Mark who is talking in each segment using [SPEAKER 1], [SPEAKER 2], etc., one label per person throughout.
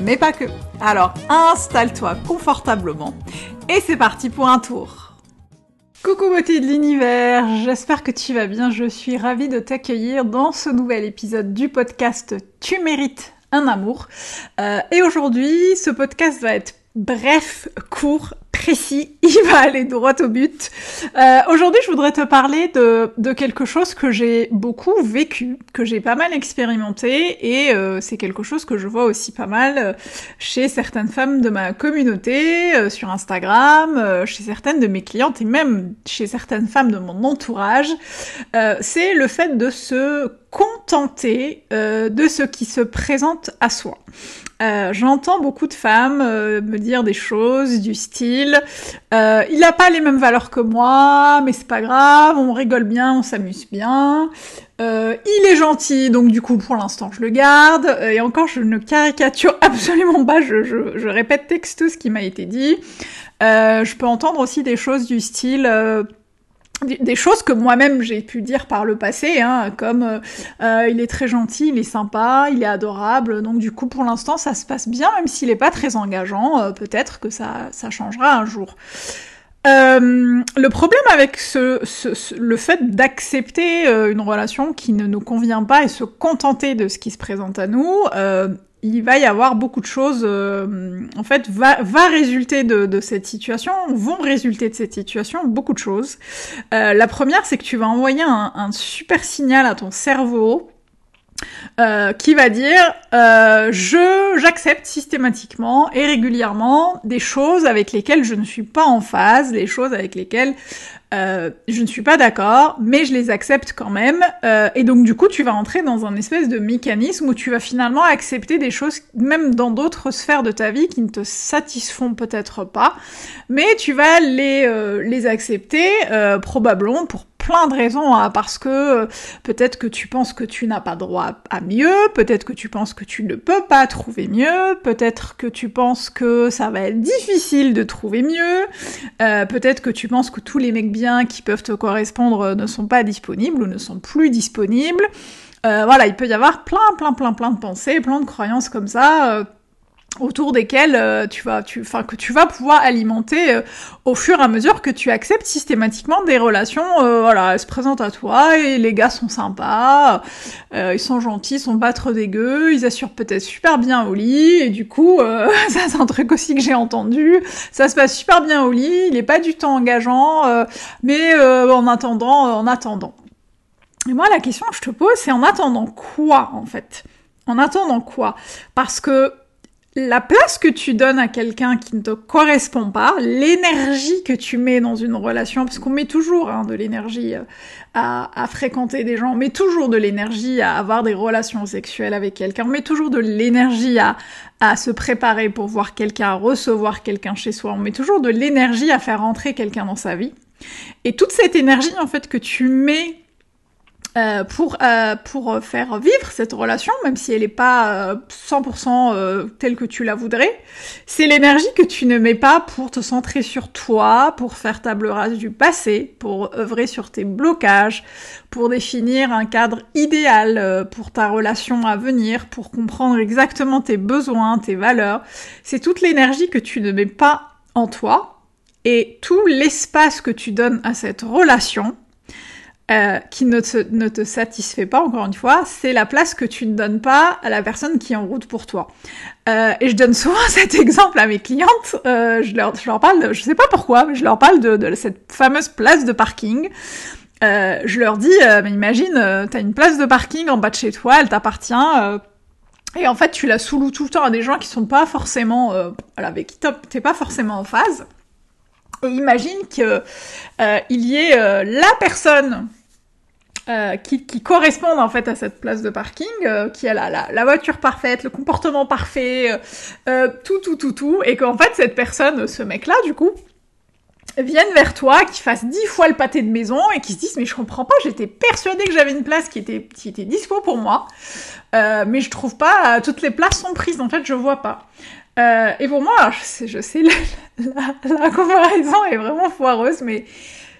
[SPEAKER 1] mais pas que. Alors installe-toi confortablement et c'est parti pour un tour. Coucou beauté de l'univers, j'espère que tu vas bien, je suis ravie de t'accueillir dans ce nouvel épisode du podcast Tu mérites un amour. Euh, et aujourd'hui, ce podcast va être bref, court, précis, il va aller droit au but. Euh, Aujourd'hui, je voudrais te parler de, quelque chose que j'ai beaucoup vécu, que j'ai pas mal expérimenté, et euh, c'est quelque chose que je vois aussi pas mal euh, chez certaines femmes de ma communauté, sur Instagram, chez certaines de mes clientes, et même chez certaines femmes de mon entourage. c'est le fait de se contenter de ce qui se présente à soi. Euh, J'entends beaucoup de femmes euh, me dire des choses du style euh, il n'a pas les mêmes valeurs que moi, mais c'est pas grave, on rigole bien, on s'amuse bien. Euh, il est gentil, donc du coup pour l'instant je le garde. Et encore, je ne caricature absolument pas, je répète texto ce qui m'a été dit. je peux entendre aussi des choses du style des choses que moi-même j'ai pu dire par le passé, hein, comme euh, euh, il est très gentil, il est sympa, il est adorable, donc du coup pour l'instant ça se passe bien, même s'il est pas très engageant, euh, peut-être que ça, ça changera un jour. le problème avec ce, le fait d'accepter une relation qui ne nous convient pas et se contenter de ce qui se présente à nous, il va y avoir beaucoup de choses, euh, en fait, va, va résulter de, cette situation, vont résulter de cette situation beaucoup de choses. Euh, la première, c'est que tu vas envoyer un, super signal à ton cerveau euh, qui va dire euh, je j'accepte systématiquement et régulièrement des choses avec lesquelles je ne suis pas en phase, les choses avec lesquelles euh, je ne suis pas d'accord, mais je les accepte quand même. Euh, et donc du coup, tu vas entrer dans un espèce de mécanisme où tu vas finalement accepter des choses, même dans d'autres sphères de ta vie, qui ne te satisfont peut-être pas, mais tu vas les, euh, les accepter probablement pour plein de raisons, hein, parce que euh, peut-être que tu penses que tu n'as pas droit à mieux, peut-être que tu penses que tu ne peux pas trouver mieux, peut-être que tu penses que ça va être difficile de trouver mieux, euh, peut-être que tu penses que tous les mecs bien qui peuvent te correspondre ne sont pas disponibles ou ne sont plus disponibles. Euh, voilà, il peut y avoir plein, plein, plein, plein de pensées, plein de croyances comme ça autour desquels euh, tu vas, tu, enfin que tu vas pouvoir alimenter euh, au fur et à mesure que tu acceptes systématiquement des relations, euh, voilà, elles se présentent à toi et les gars sont sympas, ils sont gentils, ils sont pas trop dégueux, ils assurent peut-être super bien au lit et du coup, ça c'est un truc aussi que j'ai entendu, ça se passe super bien au lit, il est pas du tout engageant, mais en attendant, en attendant. Et moi la question que je te pose, c'est en attendant quoi en fait? En attendant quoi? Parce que la place que tu donnes à quelqu'un qui ne te correspond pas, l'énergie que tu mets dans une relation, parce qu'on met toujours hein, de l'énergie euh, à, fréquenter des gens, on met toujours de l'énergie à avoir des relations sexuelles avec quelqu'un, on met toujours de l'énergie à, se préparer pour voir quelqu'un, à recevoir quelqu'un chez soi, on met toujours de l'énergie à faire entrer quelqu'un dans sa vie. Et toute cette énergie en fait que tu mets euh, pour, euh, pour faire vivre cette relation, même si elle n'est pas 100% euh, telle que tu la voudrais. C'est l'énergie que tu ne mets pas pour te centrer sur toi, pour faire table rase du passé, pour œuvrer sur tes blocages, pour définir un cadre idéal pour ta relation à venir, pour comprendre exactement tes besoins, tes valeurs. C'est toute l'énergie que tu ne mets pas en toi et tout l'espace que tu donnes à cette relation euh, qui ne te, ne te, satisfait pas, encore une fois, c'est la place que tu ne donnes pas à la personne qui est en route pour toi. Euh, et je donne souvent cet exemple à mes clientes, euh, je, leur, je leur parle, de, je sais pas pourquoi, mais je leur parle de, cette fameuse place de parking. Euh, je leur dis, euh, mais imagine, euh, t'as une place de parking en bas de chez toi, elle t'appartient, et en fait tu la sous tout le temps à des gens qui sont pas forcément, avec qui t'es pas forcément en phase. Et imagine que il y ait la personne euh, qui, qui, correspondent en fait à cette place de parking, euh, qui a la, la, la, voiture parfaite, le comportement parfait, euh, tout, tout, tout, tout, et qu'en fait cette personne, ce mec-là, du coup, vienne vers toi, qui fasse dix fois le pâté de maison et qui se disent mais je comprends pas, j'étais persuadée que j'avais une place qui était, qui était dispo pour moi, mais je trouve pas, toutes les places sont prises, en fait je vois pas. et pour moi, je sais, je sais la, la comparaison est vraiment foireuse, mais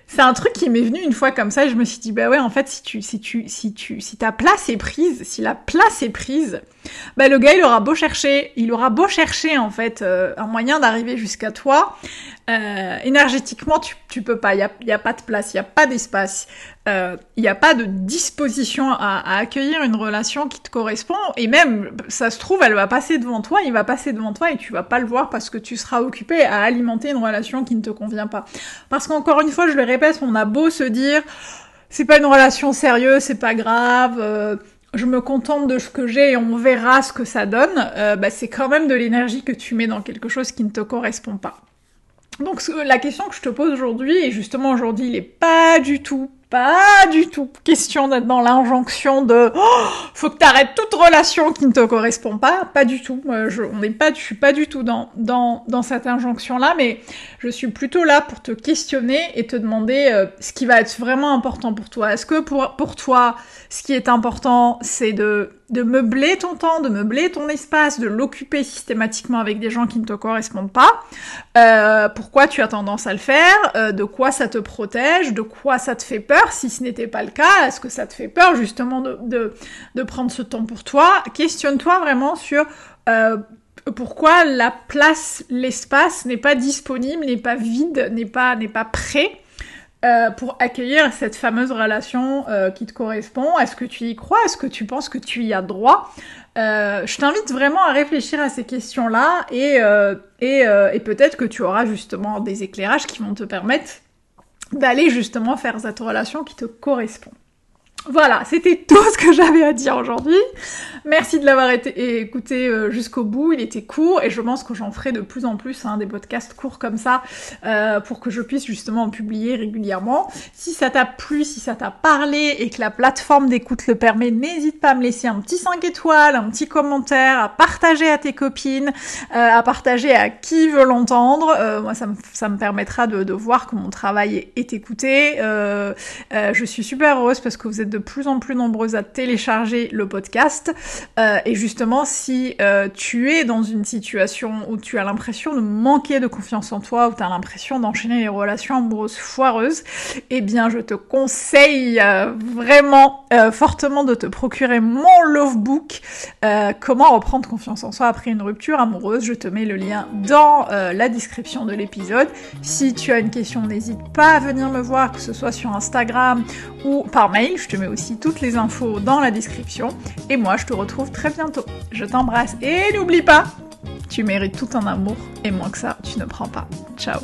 [SPEAKER 1] c'est un truc qui m'est venu une fois comme ça et je me suis dit bah ouais en fait si tu si tu si tu si ta place est prise, si la place est prise, bah le gars il aura beau chercher, il aura beau chercher en fait euh, un moyen d'arriver jusqu'à toi, euh, énergétiquement tu, tu peux pas, il y a, y a pas de place, il y a pas d'espace, il euh, n'y a pas de disposition à, accueillir une relation qui te correspond et même ça se trouve elle va passer devant toi, il va passer devant toi et tu vas pas le voir parce que tu seras occupé à alimenter une relation qui ne te convient pas. Parce qu'encore une fois je le répète, on a beau se dire c'est pas une relation sérieuse, c'est pas grave. Euh, je me contente de ce que j'ai et on verra ce que ça donne, euh, bah, c'est quand même de l'énergie que tu mets dans quelque chose qui ne te correspond pas. Donc la question que je te pose aujourd'hui, et justement aujourd'hui il est pas du tout pas du tout question d'être dans l'injonction de oh, faut que t'arrêtes toute relation qui ne te correspond pas. Pas du tout. je, on pas, je suis pas du tout dans, dans, dans cette injonction-là, mais je suis plutôt là pour te questionner et te demander euh, ce qui va être vraiment important pour toi. Est-ce que pour, pour toi, ce qui est important, c'est de de meubler ton temps, de meubler ton espace, de l'occuper systématiquement avec des gens qui ne te correspondent pas. Euh, pourquoi tu as tendance à le faire? Euh, De quoi ça te protège? De quoi ça te fait peur? Si ce n'était pas le cas, est-ce que ça te fait peur justement de, de, prendre ce temps pour toi? Questionne-toi vraiment sur euh, pourquoi la place, l'espace n'est pas disponible, n'est pas vide, n'est pas, n'est pas prêt euh, pour accueillir cette fameuse relation euh, qui te correspond Est-ce que tu y crois? Est-ce que tu penses que tu y as droit? Euh, Je t'invite vraiment à réfléchir à ces questions-là et, peut-être que tu auras justement des éclairages qui vont te permettre d'aller justement faire cette relation qui te correspond. Voilà, c'était tout ce que j'avais à dire aujourd'hui. Merci de l'avoir écouté euh, jusqu'au bout, il était court et je pense que j'en ferai de plus en plus hein, des podcasts courts comme ça euh, pour que je puisse justement en publier régulièrement. Si ça t'a plu, si ça t'a parlé et que la plateforme d'écoute le permet, n'hésite pas à me laisser un petit 5 étoiles, un petit commentaire, à partager à tes copines, euh, à partager à qui veut l'entendre. moi, ça me, permettra de, de, voir que mon travail est, écouté. je suis super heureuse parce que vous êtes de plus en plus nombreuses à télécharger le podcast. Euh, et justement, si euh, tu es dans une situation où tu as l'impression de manquer de confiance en toi, où tu as l'impression d'enchaîner les relations amoureuses foireuses, eh bien, je te conseille euh, vraiment fortement de te procurer mon Love Book, Comment reprendre confiance en soi après une rupture amoureuse. Je te mets le lien dans la description de l'épisode. Si tu as une question, n'hésite pas à venir me voir, que ce soit sur Instagram ou par mail. Je te mets aussi toutes les infos dans la description. Et moi, je te retrouve très bientôt. Je t'embrasse et n'oublie pas, tu mérites tout un amour et moins que ça, tu ne prends pas. Ciao